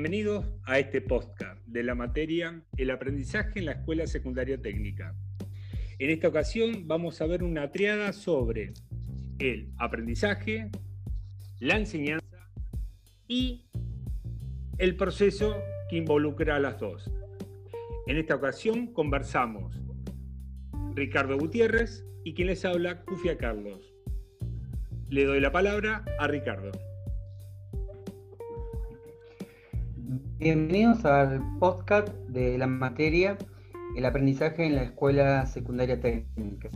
Bienvenidos a este podcast de la materia El aprendizaje en la escuela secundaria técnica. En esta ocasión vamos a ver una triada sobre el aprendizaje, la enseñanza y el proceso que involucra a las dos. En esta ocasión conversamos Ricardo Gutiérrez y quien les habla, Cufia Carlos. Le doy la palabra a Ricardo. Bienvenidos al podcast de la materia El aprendizaje en la escuela secundaria técnica.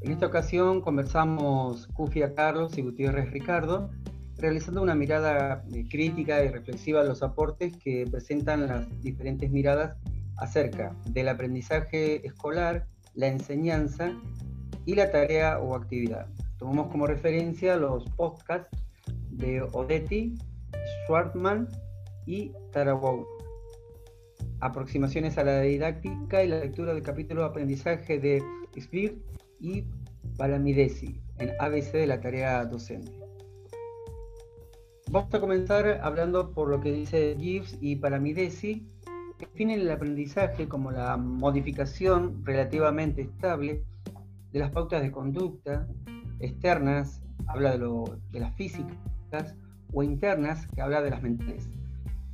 En esta ocasión conversamos Cufia Carlos y Gutiérrez Ricardo, realizando una mirada eh, crítica y reflexiva a los aportes que presentan las diferentes miradas acerca del aprendizaje escolar, la enseñanza y la tarea o actividad. Tomamos como referencia los podcasts de Odetti, Schwartman y Tarawau. Aproximaciones a la didáctica y la lectura del capítulo de aprendizaje de Spear y Palamidesi en ABC de la tarea docente. Vamos a comenzar hablando por lo que dice Gibbs y Palamidesi, que definen el aprendizaje como la modificación relativamente estable de las pautas de conducta externas, habla de, de las físicas, o internas, que habla de las mentales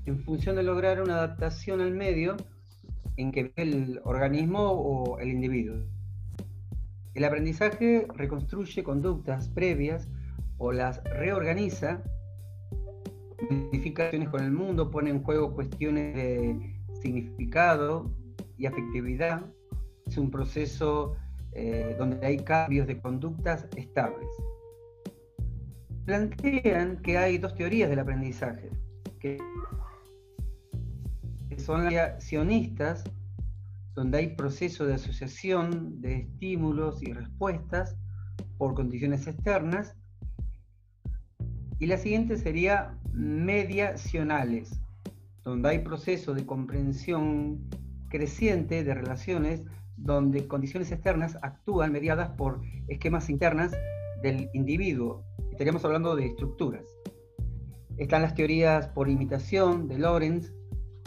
en función de lograr una adaptación al medio en que vive el organismo o el individuo. El aprendizaje reconstruye conductas previas o las reorganiza, modificaciones con el mundo, pone en juego cuestiones de significado y afectividad. Es un proceso eh, donde hay cambios de conductas estables. Plantean que hay dos teorías del aprendizaje, que son las sionistas, donde hay proceso de asociación de estímulos y respuestas por condiciones externas. Y la siguiente sería mediacionales, donde hay proceso de comprensión creciente de relaciones donde condiciones externas actúan mediadas por esquemas internas del individuo. Estaríamos hablando de estructuras. Están las teorías por imitación de Lorenz,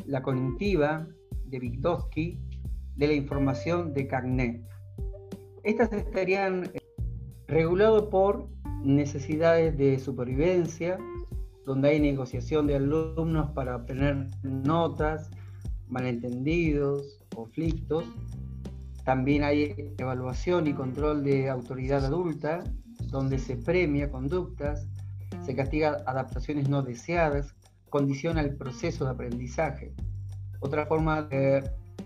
la cognitiva de Vygotsky, de la información de Cagnet. Estas estarían eh, reguladas por necesidades de supervivencia, donde hay negociación de alumnos para obtener notas, malentendidos, conflictos. También hay evaluación y control de autoridad adulta, donde se premia conductas, se castiga adaptaciones no deseadas, condiciona el proceso de aprendizaje. Otra forma de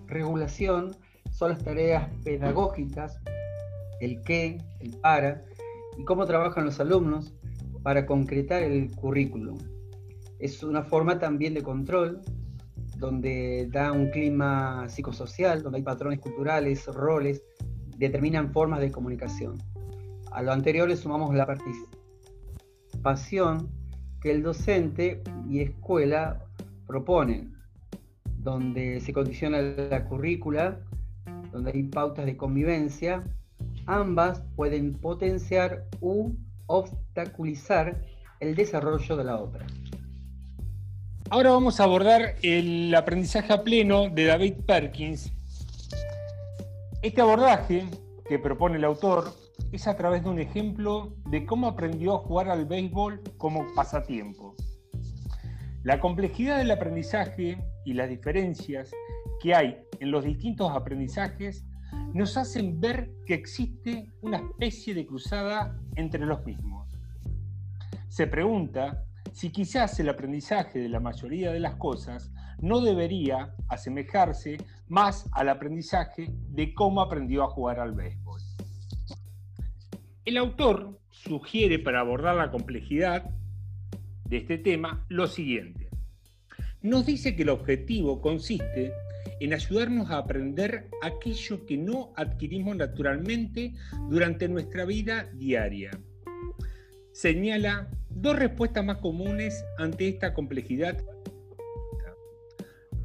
regulación son las tareas pedagógicas, el qué, el para, y cómo trabajan los alumnos para concretar el currículum. Es una forma también de control, donde da un clima psicosocial, donde hay patrones culturales, roles, determinan formas de comunicación. A lo anterior le sumamos la participación el docente y escuela proponen, donde se condiciona la currícula, donde hay pautas de convivencia, ambas pueden potenciar u obstaculizar el desarrollo de la otra. Ahora vamos a abordar el aprendizaje a pleno de David Perkins. Este abordaje que propone el autor es a través de un ejemplo de cómo aprendió a jugar al béisbol como pasatiempo. La complejidad del aprendizaje y las diferencias que hay en los distintos aprendizajes nos hacen ver que existe una especie de cruzada entre los mismos. Se pregunta si quizás el aprendizaje de la mayoría de las cosas no debería asemejarse más al aprendizaje de cómo aprendió a jugar al béisbol. El autor sugiere para abordar la complejidad de este tema lo siguiente. Nos dice que el objetivo consiste en ayudarnos a aprender aquello que no adquirimos naturalmente durante nuestra vida diaria. Señala dos respuestas más comunes ante esta complejidad.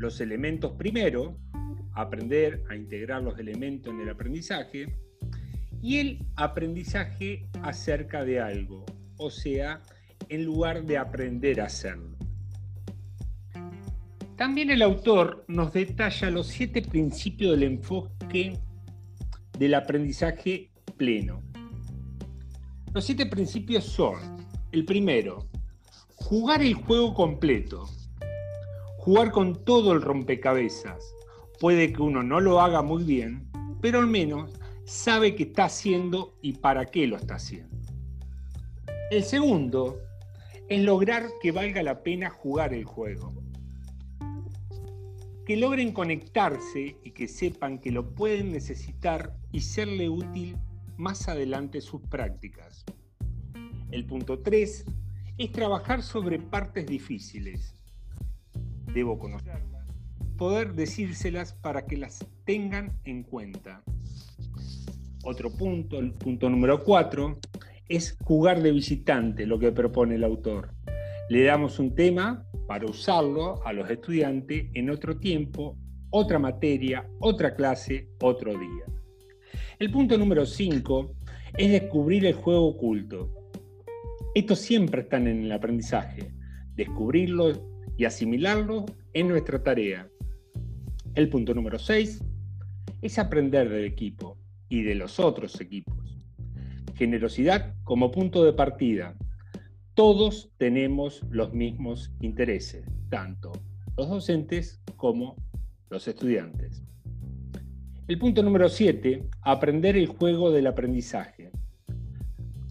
Los elementos primero, aprender a integrar los elementos en el aprendizaje, y el aprendizaje acerca de algo, o sea, en lugar de aprender a hacerlo. También el autor nos detalla los siete principios del enfoque del aprendizaje pleno. Los siete principios son, el primero, jugar el juego completo, jugar con todo el rompecabezas. Puede que uno no lo haga muy bien, pero al menos sabe qué está haciendo y para qué lo está haciendo. El segundo es lograr que valga la pena jugar el juego. Que logren conectarse y que sepan que lo pueden necesitar y serle útil más adelante sus prácticas. El punto 3 es trabajar sobre partes difíciles. Debo conocerlas, poder decírselas para que las tengan en cuenta. Otro punto, el punto número 4, es jugar de visitante, lo que propone el autor. Le damos un tema para usarlo a los estudiantes en otro tiempo, otra materia, otra clase, otro día. El punto número 5 es descubrir el juego oculto. Estos siempre están en el aprendizaje. Descubrirlo y asimilarlo es nuestra tarea. El punto número 6 es aprender del equipo y de los otros equipos. Generosidad como punto de partida. Todos tenemos los mismos intereses, tanto los docentes como los estudiantes. El punto número 7, aprender el juego del aprendizaje.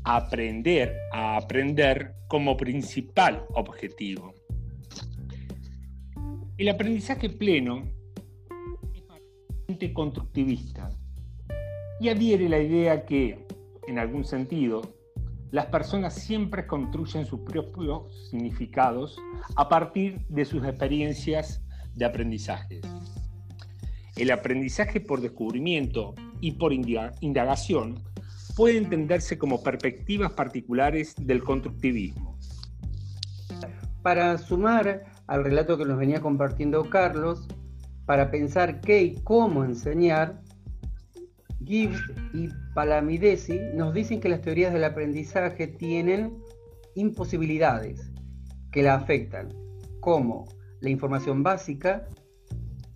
Aprender a aprender como principal objetivo. El aprendizaje pleno es constructivista y adhiere la idea que en algún sentido, las personas siempre construyen sus propios significados a partir de sus experiencias de aprendizaje. El aprendizaje por descubrimiento y por indagación puede entenderse como perspectivas particulares del constructivismo. Para sumar al relato que nos venía compartiendo Carlos, para pensar qué y cómo enseñar, Gibbs y Palamidesi nos dicen que las teorías del aprendizaje tienen imposibilidades que la afectan, como la información básica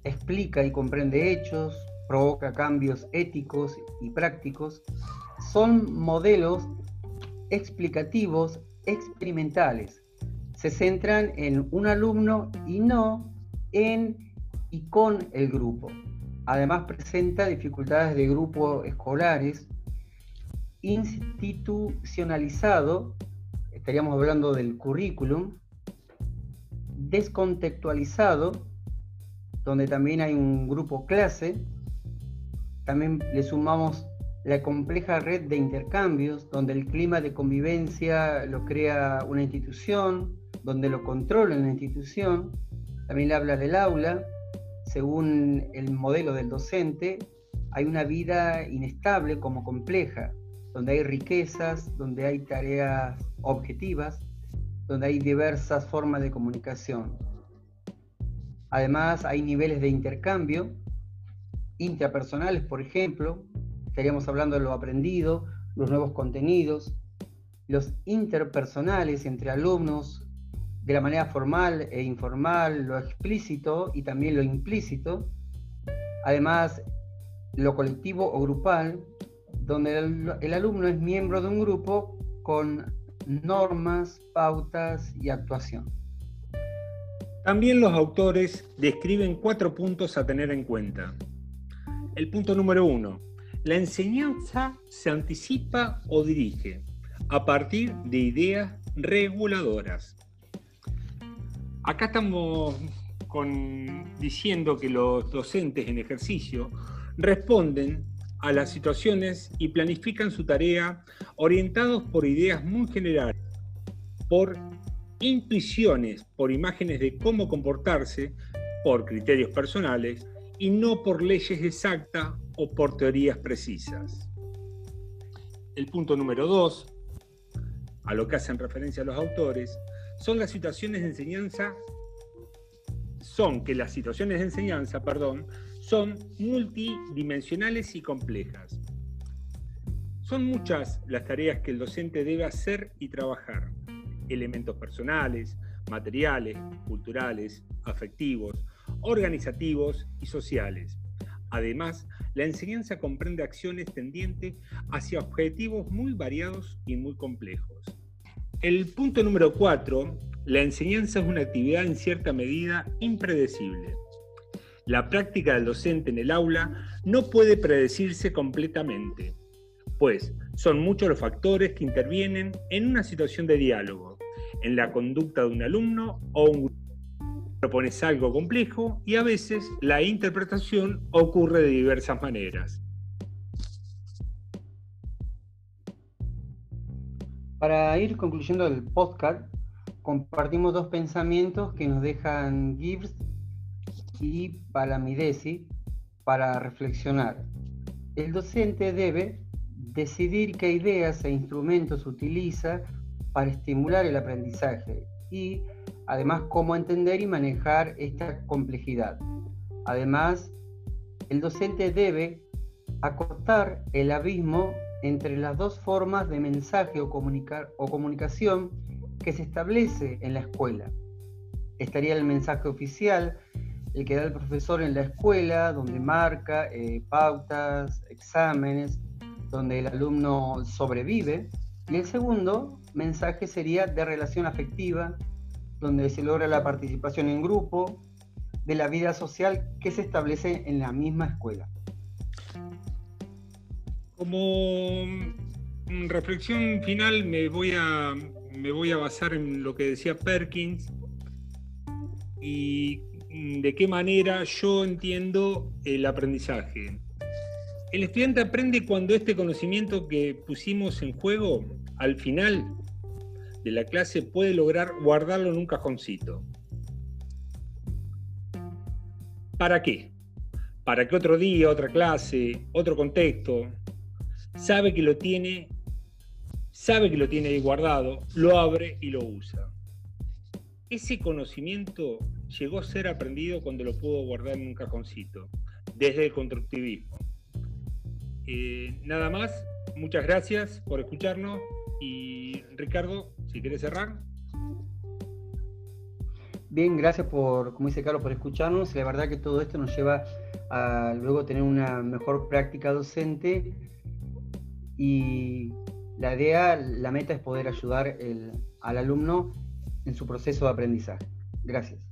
explica y comprende hechos, provoca cambios éticos y prácticos, son modelos explicativos experimentales. Se centran en un alumno y no en y con el grupo. Además presenta dificultades de grupo escolares, institucionalizado, estaríamos hablando del currículum, descontextualizado, donde también hay un grupo clase, también le sumamos la compleja red de intercambios, donde el clima de convivencia lo crea una institución, donde lo controla una institución, también habla del aula, según el modelo del docente, hay una vida inestable como compleja, donde hay riquezas, donde hay tareas objetivas, donde hay diversas formas de comunicación. Además, hay niveles de intercambio intrapersonales, por ejemplo, estaríamos hablando de lo aprendido, los nuevos contenidos, los interpersonales entre alumnos, de la manera formal e informal, lo explícito y también lo implícito. Además, lo colectivo o grupal, donde el, alumno es miembro de un grupo con normas, pautas y actuación. También los autores describen cuatro puntos a tener en cuenta. El punto número uno, la enseñanza se anticipa o dirige a partir de ideas reguladoras. Acá estamos diciendo que los docentes en ejercicio responden a las situaciones y planifican su tarea orientados por ideas muy generales, por intuiciones, por imágenes de cómo comportarse, por criterios personales y no por leyes exactas o por teorías precisas. El punto número dos, a lo que hacen referencia los autores, son las situaciones de enseñanza, son que las situaciones de enseñanza, perdón, son multidimensionales y complejas. Son muchas las tareas que el docente debe hacer y trabajar. Elementos personales, materiales, culturales, afectivos, organizativos y sociales. Además, la enseñanza comprende acciones tendientes hacia objetivos muy variados y muy complejos. El punto número 4, la enseñanza es una actividad en cierta medida impredecible. La práctica del docente en el aula no puede predecirse completamente, pues son muchos los factores que intervienen en una situación de diálogo, en la conducta de un alumno o un grupo. Propones algo complejo y a veces la interpretación ocurre de diversas maneras. Para ir concluyendo el podcast, compartimos dos pensamientos que nos dejan Gibbs y Palamidesi para reflexionar. El docente debe decidir qué ideas e instrumentos utiliza para estimular el aprendizaje y además cómo entender y manejar esta complejidad. Además, el docente debe acortar el abismo entre las dos formas de mensaje o, comunicar, o comunicación que se establece en la escuela. Estaría el mensaje oficial, el que da el profesor en la escuela, donde marca eh, pautas, exámenes, donde el alumno sobrevive. Y el segundo mensaje sería de relación afectiva, donde se logra la participación en grupo, de la vida social que se establece en la misma escuela. Como mm, reflexión final me voy a, me voy a basar en lo que decía Perkins y mm, de qué manera yo entiendo el aprendizaje. El estudiante aprende cuando este conocimiento que pusimos en juego, al final de la clase, puede lograr guardarlo en un cajoncito. ¿Para qué? Para que otro día, otra clase, otro contexto, sabe que lo tiene, sabe que lo tiene ahí guardado, lo abre y lo usa. Ese conocimiento llegó a ser aprendido cuando lo pudo guardar en un cajoncito, desde el constructivismo. Eh, nada más, muchas gracias por escucharnos y Ricardo, si quieres cerrar. Bien, gracias por, como dice Carlos, por escucharnos. La verdad que todo esto nos lleva a luego tener una mejor práctica docente y la idea, la meta es poder ayudar al alumno en su proceso de aprendizaje. Gracias.